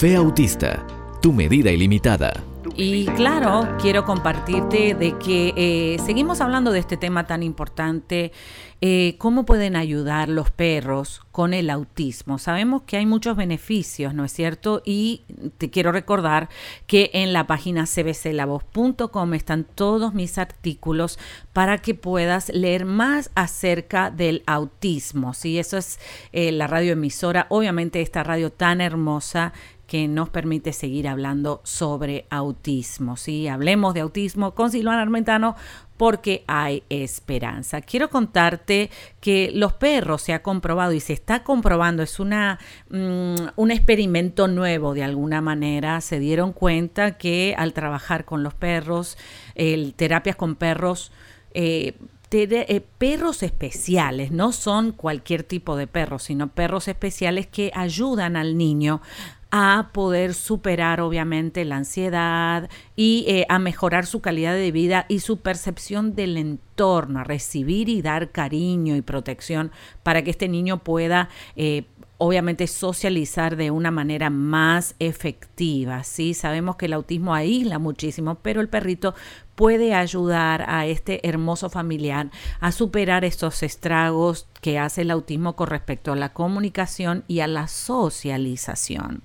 Café Autista, tu medida ilimitada. Y claro, quiero compartirte de que eh, seguimos hablando de este tema tan importante, eh, cómo pueden ayudar los perros con el autismo. Sabemos que hay muchos beneficios, ¿no es cierto? Y te quiero recordar que en la página cbclavoz.com están todos mis artículos para que puedas leer más acerca del autismo. Sí, eso es eh, la radioemisora, obviamente esta radio tan hermosa que nos permite seguir hablando sobre autismo. ¿sí? Hablemos de autismo con Silvana Armentano porque hay esperanza. Quiero contarte que los perros se ha comprobado y se está comprobando, es una, mm, un experimento nuevo de alguna manera. Se dieron cuenta que al trabajar con los perros, el, terapias con perros, eh, eh, perros especiales, no son cualquier tipo de perros, sino perros especiales que ayudan al niño a poder superar obviamente la ansiedad y eh, a mejorar su calidad de vida y su percepción del entorno, a recibir y dar cariño y protección para que este niño pueda eh, obviamente socializar de una manera más efectiva. Sí, sabemos que el autismo aísla muchísimo, pero el perrito puede ayudar a este hermoso familiar a superar estos estragos que hace el autismo con respecto a la comunicación y a la socialización.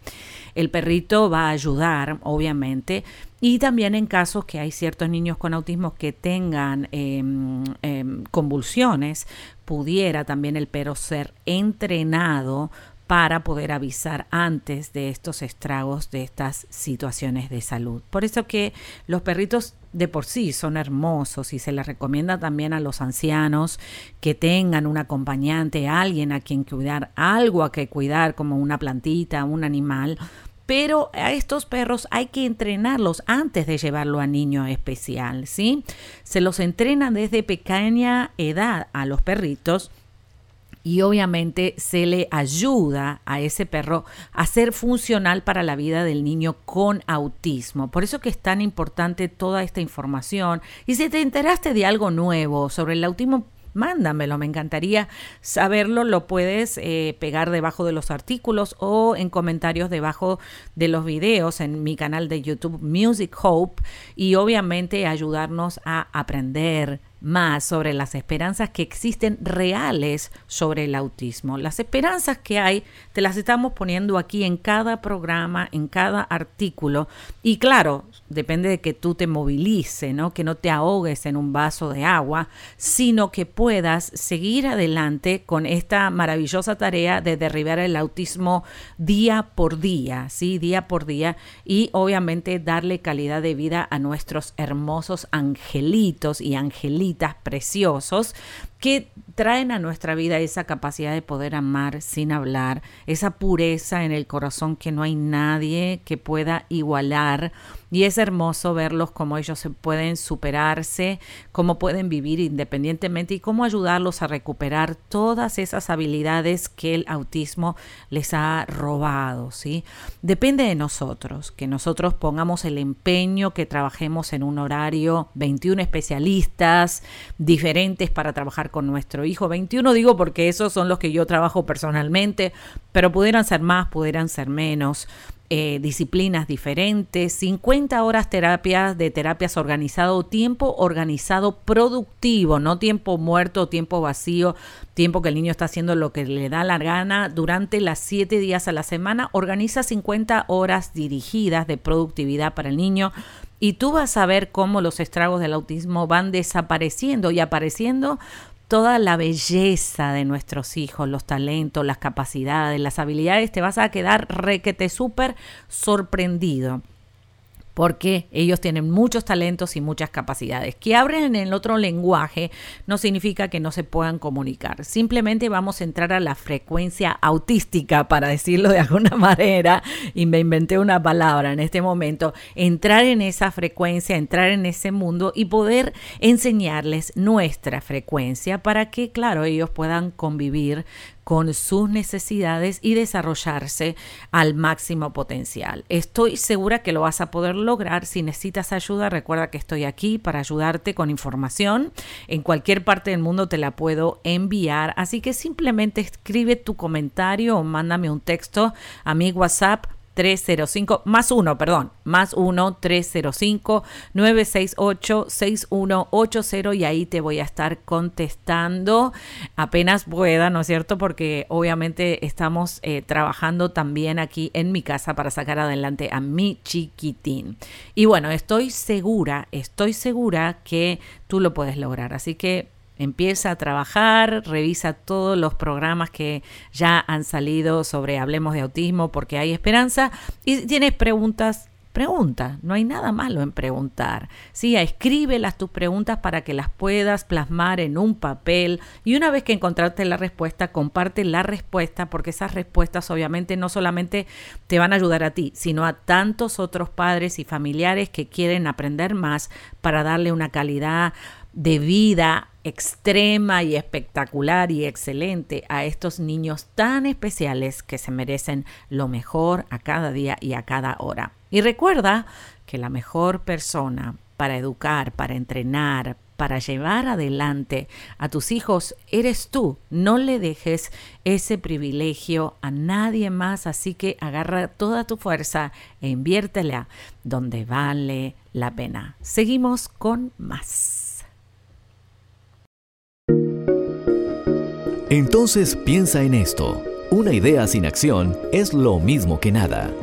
El perrito va a ayudar, obviamente, y también en casos que hay ciertos niños con autismo que tengan em, em, convulsiones, pudiera también el perro ser entrenado para poder avisar antes de estos estragos, de estas situaciones de salud. Por eso que los perritos de por sí son hermosos y se les recomienda también a los ancianos que tengan un acompañante, alguien a quien cuidar, algo a que cuidar como una plantita, un animal, pero a estos perros hay que entrenarlos antes de llevarlo a niño especial, ¿sí? Se los entrena desde pequeña edad a los perritos y obviamente se le ayuda a ese perro a ser funcional para la vida del niño con autismo. Por eso que es tan importante toda esta información. Y si te enteraste de algo nuevo sobre el autismo, mándamelo, me encantaría saberlo, lo puedes eh, pegar debajo de los artículos o en comentarios debajo de los videos en mi canal de YouTube Music Hope y obviamente ayudarnos a aprender, más sobre las esperanzas que existen reales sobre el autismo. Las esperanzas que hay te las estamos poniendo aquí en cada programa, en cada artículo. Y claro, depende de que tú te movilices, ¿no? que no te ahogues en un vaso de agua, sino que puedas seguir adelante con esta maravillosa tarea de derribar el autismo día por día, ¿sí? Día por día y obviamente darle calidad de vida a nuestros hermosos angelitos y angelitos preciosos que traen a nuestra vida esa capacidad de poder amar sin hablar, esa pureza en el corazón que no hay nadie que pueda igualar. Y es hermoso verlos cómo ellos se pueden superarse, cómo pueden vivir independientemente y cómo ayudarlos a recuperar todas esas habilidades que el autismo les ha robado, ¿sí? Depende de nosotros, que nosotros pongamos el empeño, que trabajemos en un horario, 21 especialistas diferentes para trabajar con nuestro hijo. 21 digo porque esos son los que yo trabajo personalmente, pero pudieran ser más, pudieran ser menos. Eh, disciplinas diferentes, 50 horas terapias de terapias organizado, tiempo organizado productivo, no tiempo muerto, tiempo vacío, tiempo que el niño está haciendo lo que le da la gana durante las 7 días a la semana. Organiza 50 horas dirigidas de productividad para el niño y tú vas a ver cómo los estragos del autismo van desapareciendo y apareciendo toda la belleza de nuestros hijos, los talentos, las capacidades, las habilidades, te vas a quedar requete súper sorprendido porque ellos tienen muchos talentos y muchas capacidades. Que abren en el otro lenguaje no significa que no se puedan comunicar. Simplemente vamos a entrar a la frecuencia autística, para decirlo de alguna manera, y me inventé una palabra en este momento, entrar en esa frecuencia, entrar en ese mundo y poder enseñarles nuestra frecuencia para que, claro, ellos puedan convivir con sus necesidades y desarrollarse al máximo potencial. Estoy segura que lo vas a poder lograr. Si necesitas ayuda, recuerda que estoy aquí para ayudarte con información. En cualquier parte del mundo te la puedo enviar. Así que simplemente escribe tu comentario o mándame un texto a mi WhatsApp 305, más uno, perdón, más uno 305 968 6180 y ahí te voy a estar contestando apenas pueda, ¿no es cierto? Porque obviamente estamos eh, trabajando también aquí en mi casa para sacar adelante a mi chiquitín. Y bueno, estoy segura, estoy segura que tú lo puedes lograr. Así que Empieza a trabajar, revisa todos los programas que ya han salido sobre Hablemos de Autismo porque hay esperanza. Y si tienes preguntas, pregunta. No hay nada malo en preguntar. Sí, escríbelas tus preguntas para que las puedas plasmar en un papel. Y una vez que encontraste la respuesta, comparte la respuesta porque esas respuestas obviamente no solamente te van a ayudar a ti, sino a tantos otros padres y familiares que quieren aprender más para darle una calidad de vida extrema y espectacular y excelente a estos niños tan especiales que se merecen lo mejor a cada día y a cada hora. Y recuerda que la mejor persona para educar, para entrenar, para llevar adelante a tus hijos eres tú. No le dejes ese privilegio a nadie más, así que agarra toda tu fuerza e inviértela donde vale la pena. Seguimos con más. Entonces piensa en esto. Una idea sin acción es lo mismo que nada.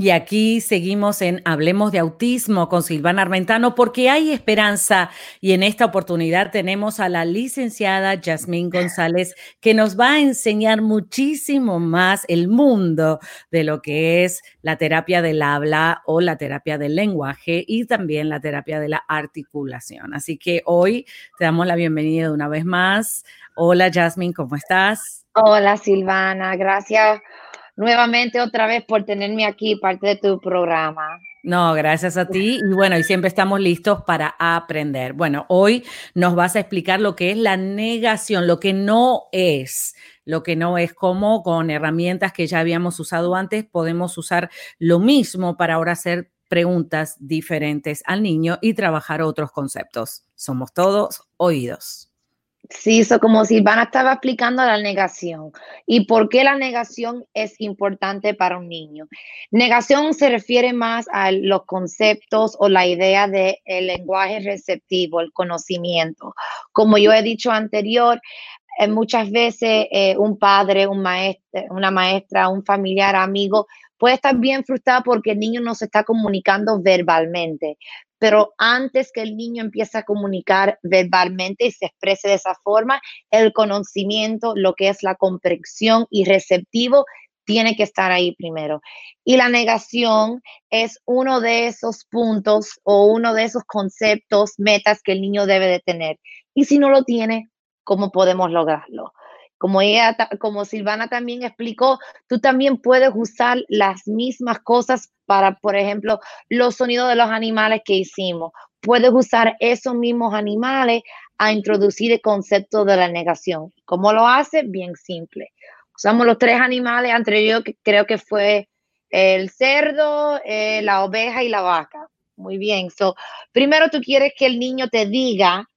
Y aquí seguimos en Hablemos de Autismo con Silvana Armentano porque hay esperanza y en esta oportunidad tenemos a la licenciada Yasmín González que nos va a enseñar muchísimo más el mundo de lo que es la terapia del habla o la terapia del lenguaje y también la terapia de la articulación. Así que hoy te damos la bienvenida una vez más. Hola Yasmín, ¿cómo estás? Hola Silvana, gracias nuevamente otra vez por tenerme aquí, parte de tu programa. No, gracias a ti. Y bueno, y siempre estamos listos para aprender. Bueno, hoy nos vas a explicar lo que es la negación, lo que no es, lo que no es como con herramientas que ya habíamos usado antes, podemos usar lo mismo para ahora hacer preguntas diferentes al niño y trabajar otros conceptos. Somos todos oídos. Sí, eso como Silvana estaba explicando la negación y por qué la negación es importante para un niño. Negación se refiere más a los conceptos o la idea del lenguaje receptivo, el conocimiento. Como yo he dicho anterior, eh, muchas veces eh, un padre, un maestro, una maestra, un familiar, amigo puede estar bien frustrado porque el niño no se está comunicando verbalmente, pero antes que el niño empiece a comunicar verbalmente y se exprese de esa forma, el conocimiento, lo que es la comprensión y receptivo, tiene que estar ahí primero. Y la negación es uno de esos puntos o uno de esos conceptos, metas que el niño debe de tener. Y si no lo tiene, ¿cómo podemos lograrlo? Como Silvana también explicó, tú también puedes usar las mismas cosas para, por ejemplo, los sonidos de los animales que hicimos. Puedes usar esos mismos animales a introducir el concepto de la negación. ¿Cómo lo hace? Bien simple. Usamos los tres animales, yo que creo que fue el cerdo, eh, la oveja y la vaca. Muy bien. So, primero tú quieres que el niño te diga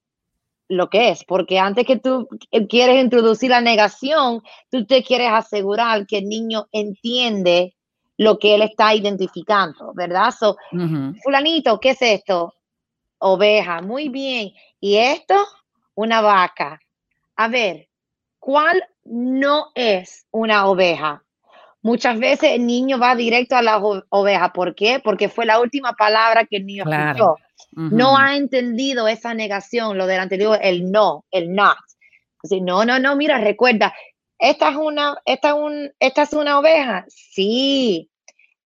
lo que es, porque antes que tú quieres introducir la negación, tú te quieres asegurar que el niño entiende lo que él está identificando, ¿verdad? So, fulanito, ¿qué es esto? Oveja, muy bien. ¿Y esto? Una vaca. A ver, ¿cuál no es una oveja? Muchas veces el niño va directo a la oveja. ¿Por qué? Porque fue la última palabra que el niño escuchó. No ha entendido esa negación, lo del anterior, el no, el not. no, no, no, mira, recuerda, esta es una, esta es un, esta es una oveja. Sí.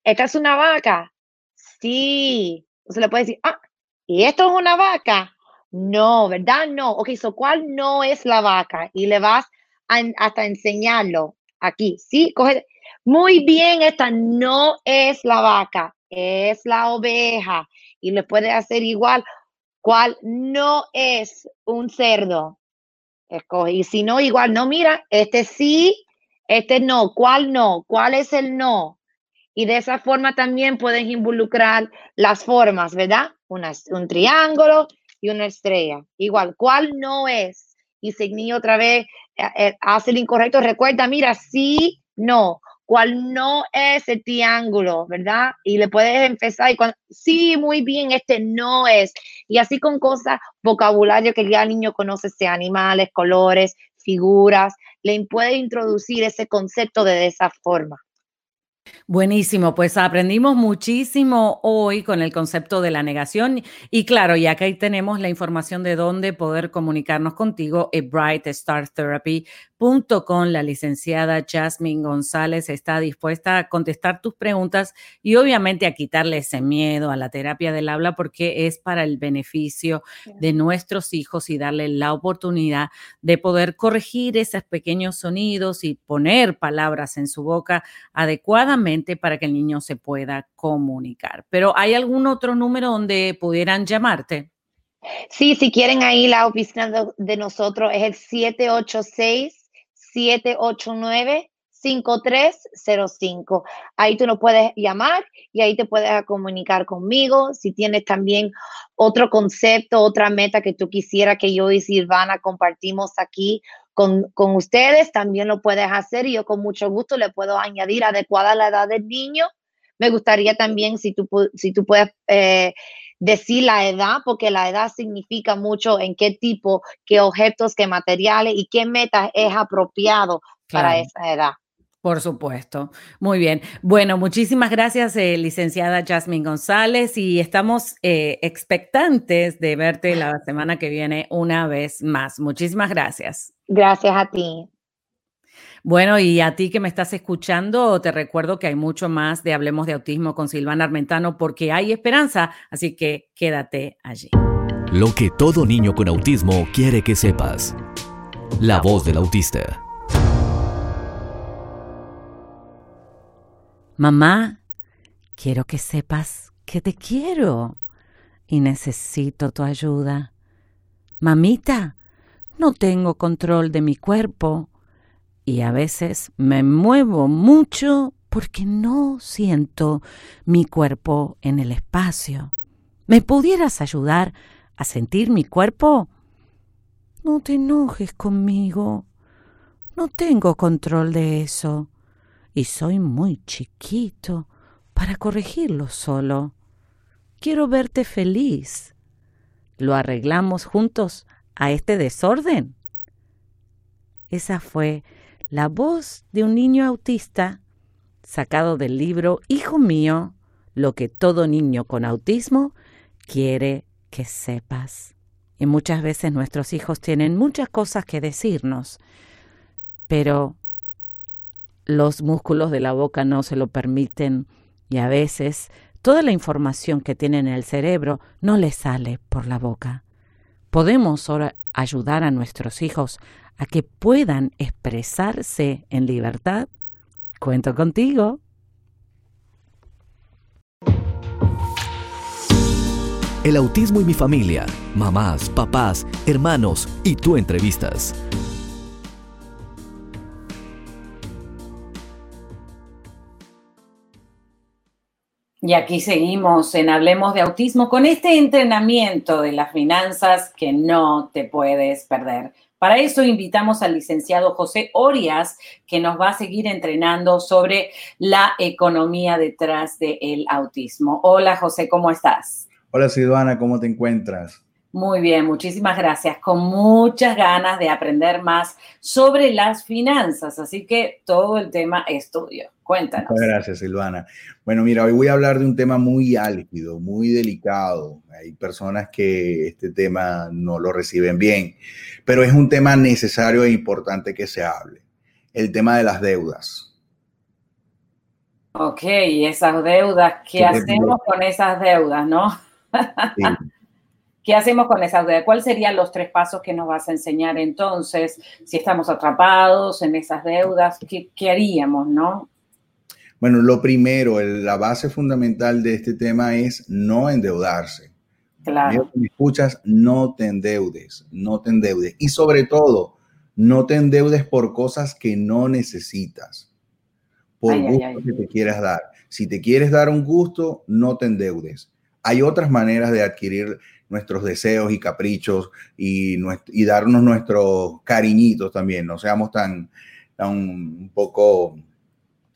Esta es una vaca. Sí. Se le puede decir, ah, ¿y esto es una vaca? No, ¿verdad? No. Ok, so, ¿cuál no es la vaca? Y le vas a, hasta enseñarlo aquí. Sí, coge. Muy bien, esta no es la vaca, es la oveja y le puede hacer igual. ¿Cuál no es un cerdo? Escoge. Y si no, igual, no, mira, este sí, este no. ¿Cuál no? ¿Cuál es el no? Y de esa forma también puedes involucrar las formas, ¿verdad? Una, un triángulo y una estrella. Igual, ¿cuál no es? Y si el otra vez eh, hace el incorrecto, recuerda, mira, sí, no, cuál no es el triángulo, ¿verdad? Y le puedes empezar y cuando, sí, muy bien, este no es. Y así con cosas, vocabulario que ya el niño conoce, sea animales, colores, figuras, le puede introducir ese concepto de esa forma. Buenísimo, pues aprendimos muchísimo hoy con el concepto de la negación y claro, ya que ahí tenemos la información de dónde poder comunicarnos contigo, es Bright Star Therapy con la licenciada Jasmine González está dispuesta a contestar tus preguntas y obviamente a quitarle ese miedo a la terapia del habla porque es para el beneficio de nuestros hijos y darle la oportunidad de poder corregir esos pequeños sonidos y poner palabras en su boca adecuadamente para que el niño se pueda comunicar. Pero ¿hay algún otro número donde pudieran llamarte? Sí, si quieren ahí la oficina de nosotros es el 786 789-5305. Ahí tú nos puedes llamar y ahí te puedes comunicar conmigo. Si tienes también otro concepto, otra meta que tú quisieras que yo y Silvana compartimos aquí con, con ustedes, también lo puedes hacer y yo con mucho gusto le puedo añadir adecuada la edad del niño. Me gustaría también si tú, si tú puedes... Eh, decir la edad, porque la edad significa mucho en qué tipo, qué objetos, qué materiales y qué metas es apropiado para esa edad. Por supuesto. Muy bien. Bueno, muchísimas gracias, eh, licenciada Jasmine González, y estamos eh, expectantes de verte la semana que viene una vez más. Muchísimas gracias. Gracias a ti. Bueno, y a ti que me estás escuchando, te recuerdo que hay mucho más de Hablemos de Autismo con Silvana Armentano porque hay esperanza, así que quédate allí. Lo que todo niño con autismo quiere que sepas. La voz del autista. Mamá, quiero que sepas que te quiero y necesito tu ayuda. Mamita, no tengo control de mi cuerpo y a veces me muevo mucho porque no siento mi cuerpo en el espacio. ¿Me pudieras ayudar a sentir mi cuerpo? No te enojes conmigo. No tengo control de eso. Y soy muy chiquito para corregirlo solo. Quiero verte feliz. ¿Lo arreglamos juntos a este desorden? Esa fue la voz de un niño autista sacado del libro Hijo mío, lo que todo niño con autismo quiere que sepas. Y muchas veces nuestros hijos tienen muchas cosas que decirnos, pero los músculos de la boca no se lo permiten y a veces toda la información que tienen en el cerebro no les sale por la boca. Podemos ayudar a nuestros hijos a que puedan expresarse en libertad, cuento contigo. El autismo y mi familia, mamás, papás, hermanos y tú entrevistas. Y aquí seguimos en Hablemos de Autismo con este entrenamiento de las finanzas que no te puedes perder. Para eso invitamos al licenciado José Orias, que nos va a seguir entrenando sobre la economía detrás del autismo. Hola José, ¿cómo estás? Hola Silvana, ¿cómo te encuentras? Muy bien, muchísimas gracias. Con muchas ganas de aprender más sobre las finanzas, así que todo el tema estudio. Cuéntanos. Muchas gracias, Silvana. Bueno, mira, hoy voy a hablar de un tema muy álgido, muy delicado. Hay personas que este tema no lo reciben bien, pero es un tema necesario e importante que se hable. El tema de las deudas. Ok, esas deudas, ¿qué, hacemos con esas deudas, no? Sí. ¿Qué hacemos con esa deuda? ¿Cuáles serían los tres pasos que nos vas a enseñar entonces? Si estamos atrapados en esas deudas, ¿qué, haríamos, no? Bueno, lo primero, la base fundamental de este tema es no endeudarse. Claro. Me escuchas, no te endeudes, no te endeudes. Y sobre todo, no te endeudes por cosas que no necesitas, por gusto que te quieras dar. Si te quieres dar un gusto, no te endeudes. Hay otras maneras de adquirir nuestros deseos y caprichos y, y darnos nuestros cariñitos también, no seamos tan, tan un poco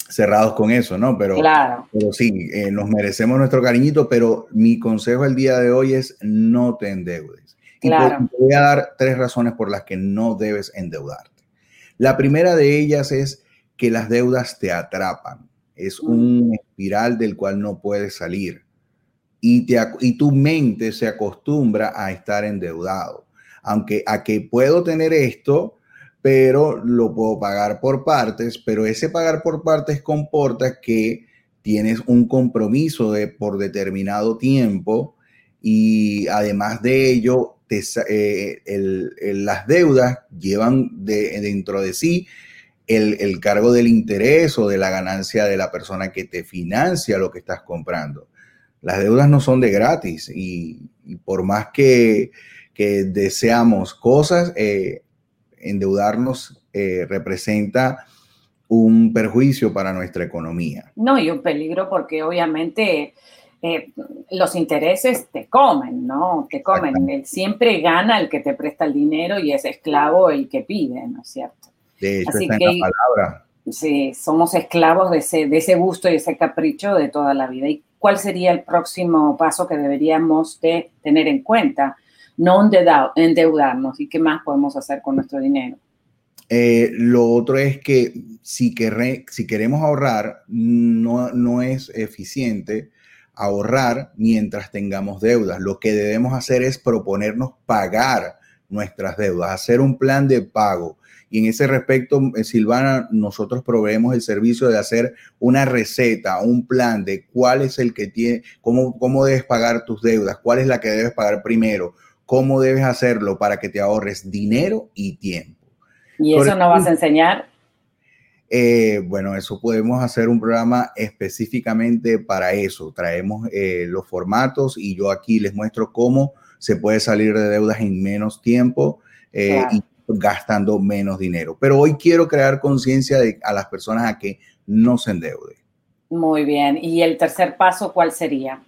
cerrados con eso, ¿no? Pero, claro. pero sí, eh, nos merecemos nuestro cariñito, pero mi consejo el día de hoy es no te endeudes. Claro. Y te voy a dar tres razones por las que no debes endeudarte. La primera de ellas es que las deudas te atrapan. Es mm. un espiral del cual no puedes salir. Y, te, y tu mente se acostumbra a estar endeudado. Aunque a que puedo tener esto, pero lo puedo pagar por partes, pero ese pagar por partes comporta que tienes un compromiso de, por determinado tiempo y además de ello, eh, las deudas llevan dentro de sí el, cargo del interés o de la ganancia de la persona que te financia lo que estás comprando. Las deudas no son de gratis y, por más que, deseamos cosas, eh, endeudarnos eh, representa un perjuicio para nuestra economía. No, y un peligro porque obviamente eh, los intereses te comen, ¿no? Te comen. siempre gana el que te presta el dinero y es esclavo el que pide, ¿no es cierto? De hecho, está en la palabra. Sí, somos esclavos de ese, de ese gusto y ese capricho de toda la vida. ¿Y cuál sería el próximo paso que deberíamos de tener en cuenta? No endeudarnos. ¿Y qué más podemos hacer con nuestro dinero? Eh, lo otro es que si, si queremos ahorrar, no, no es eficiente ahorrar mientras tengamos deudas. Lo que debemos hacer es proponernos pagar nuestras deudas, hacer un plan de pago. Y en ese respecto, eh, Silvana, nosotros proveemos el servicio de hacer una receta, un plan de cuál es el que tiene, cómo, cómo debes pagar tus deudas, cuál es la que debes pagar primero, cómo debes hacerlo para que te ahorres dinero y tiempo. ¿Y eso no vas a enseñar? Eh, bueno, eso podemos hacer un programa específicamente para eso. Traemos eh, los formatos y yo aquí les muestro cómo se puede salir de deudas en menos tiempo eh, y gastando menos dinero. Pero hoy quiero crear conciencia a las personas a que no se endeuden. Muy bien. ¿Y el tercer paso cuál sería?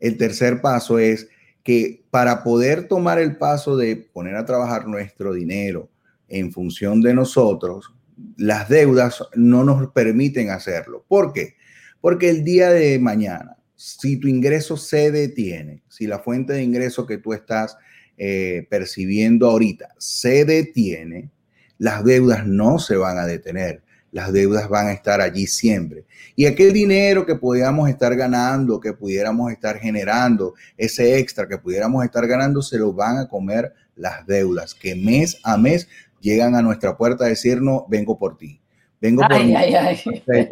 El tercer paso es que para poder tomar el paso de poner a trabajar nuestro dinero en función de nosotros, las deudas no nos permiten hacerlo. ¿Por qué? Porque el día de mañana, si tu ingreso se detiene, si la fuente de ingreso que tú estás eh, percibiendo ahorita se detiene, las deudas no se van a detener las deudas van a estar allí siempre. Y aquel dinero que pudiéramos estar ganando, que pudiéramos estar generando, ese extra que pudiéramos estar ganando, se lo van a comer las deudas, que mes a mes llegan a nuestra puerta a decirnos, vengo por ti. Vengo por ay, ay, ay.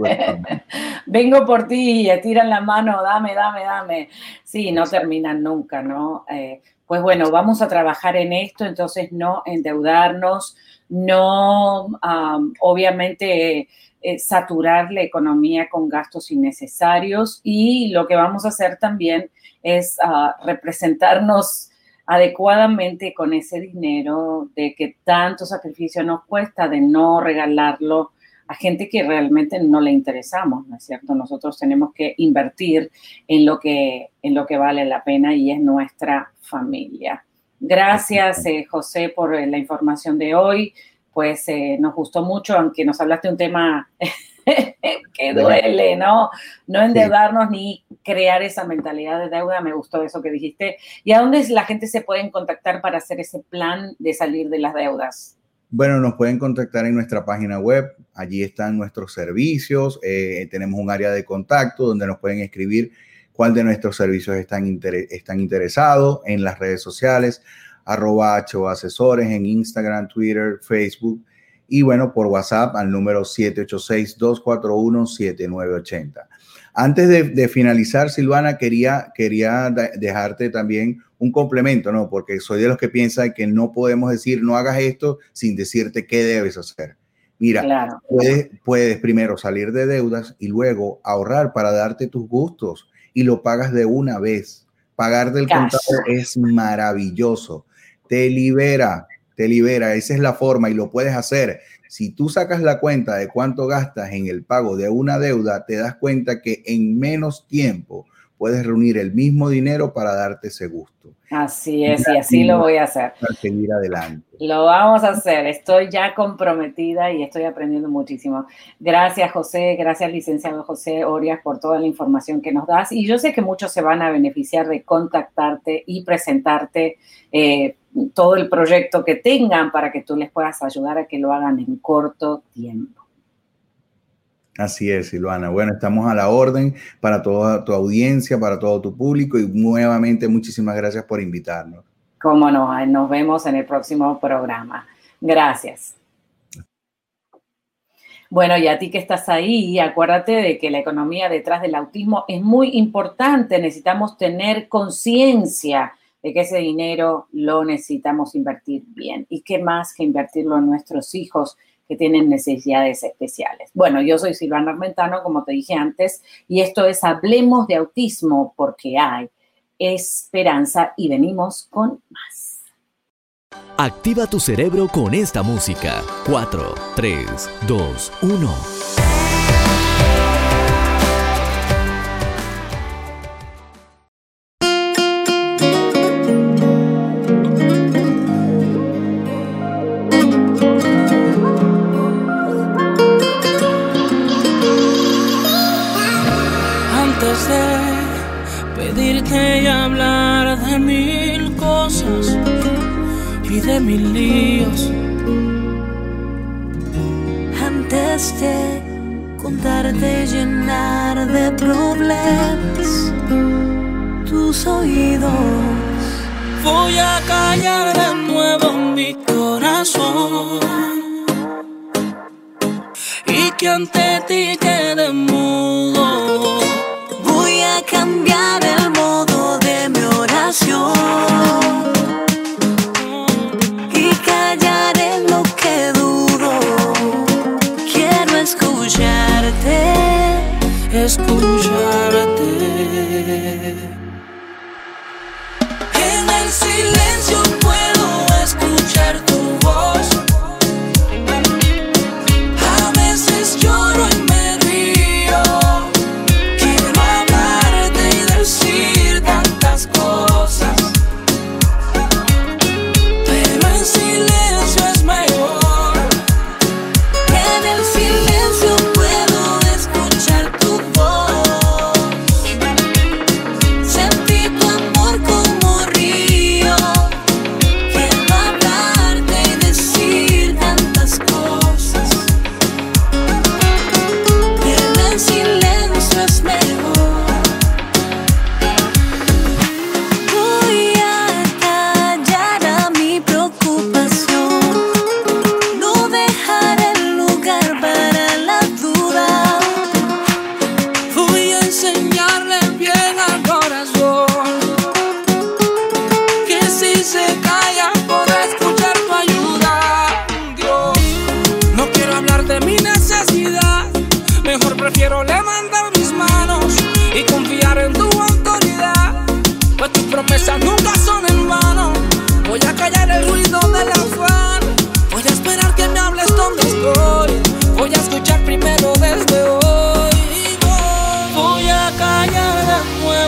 Vengo por ti, y tiran la mano, dame, dame, dame. Sí, no terminan nunca, ¿no? Eh, pues bueno, vamos a trabajar en esto, entonces no endeudarnos, no obviamente eh, saturar la economía con gastos innecesarios y lo que vamos a hacer también es ah, representarnos adecuadamente con ese dinero de que tanto sacrificio nos cuesta de no regalarlo a gente que realmente no le interesamos, ¿no es cierto? Nosotros tenemos que invertir en lo que, en lo que vale la pena y es nuestra familia. Gracias, eh, José, por eh, la información de hoy. Pues eh, nos gustó mucho, aunque nos hablaste de un tema que duele, ¿no? No endeudarnos ni crear esa mentalidad de deuda. Me gustó eso que dijiste. ¿Y a dónde la gente se puede contactar para hacer ese plan de salir de las deudas? Bueno, nos pueden contactar en nuestra página web. Allí están nuestros servicios. tenemos un área de contacto donde nos pueden escribir cuál de nuestros servicios están, están interesados en las redes sociales, arroba Asesores en Instagram, Twitter, Facebook y bueno, por WhatsApp al número 786-241-7980. Antes de, finalizar, Silvana, quería, quería dejarte también un complemento, ¿no? Porque soy de los que piensan que no podemos decir no hagas esto sin decirte qué debes hacer. Mira, puedes, puedes primero salir de deudas y luego ahorrar para darte tus gustos y lo pagas de una vez. Pagar del contado es maravilloso. Te libera, te libera. Esa es la forma y lo puedes hacer. Si tú sacas la cuenta de cuánto gastas en el pago de una deuda, te das cuenta que en menos tiempo puedes reunir el mismo dinero para darte ese gusto. Así es, y así lo voy a hacer. Para seguir adelante. Lo vamos a hacer. Estoy ya comprometida y estoy aprendiendo muchísimo. Gracias, José. Gracias, licenciado José Orias, por toda la información que nos das. Y yo sé que muchos se van a beneficiar de contactarte y presentarte eh, todo el proyecto que tengan para que tú les puedas ayudar a que lo hagan en corto tiempo. Así es, Silvana. Bueno, estamos a la orden para toda tu audiencia, para todo tu público y nuevamente muchísimas gracias por invitarnos. Cómo no, nos vemos en el próximo programa. Gracias. Bueno, y a ti que estás ahí, acuérdate de que la economía detrás del autismo es muy importante. Necesitamos tener conciencia de que ese dinero lo necesitamos invertir bien. ¿Y qué más que invertirlo en nuestros hijos? Que tienen necesidades especiales. Bueno, yo soy Silvana Armentano, como te dije antes, y esto es Hablemos de Autismo porque hay esperanza y venimos con más. Activa tu cerebro con esta música. 4, 3, 2, 1. Escucharte.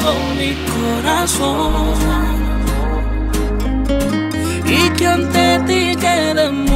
todo mi corazón. Y que ante ti quedemos.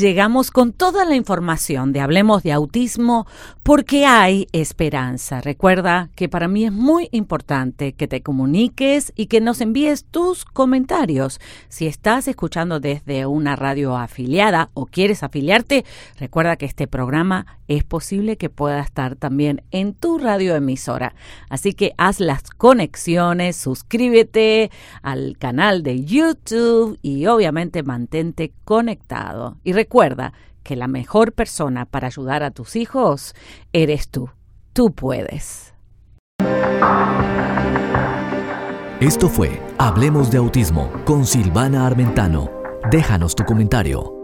Llegamos con toda la información de Hablemos de Autismo porque hay esperanza. Recuerda que para mí es muy importante que te comuniques y que nos envíes tus comentarios. Si estás escuchando desde una radio afiliada o quieres afiliarte, recuerda que este programa es posible que pueda estar también en tu radioemisora. Así que haz las conexiones, suscríbete al canal de YouTube y obviamente mantente conectado. Y recuerda que la mejor persona para ayudar a tus hijos eres tú. Tú puedes. Esto fue Hablemos de Autismo con Silvana Armentano. Déjanos tu comentario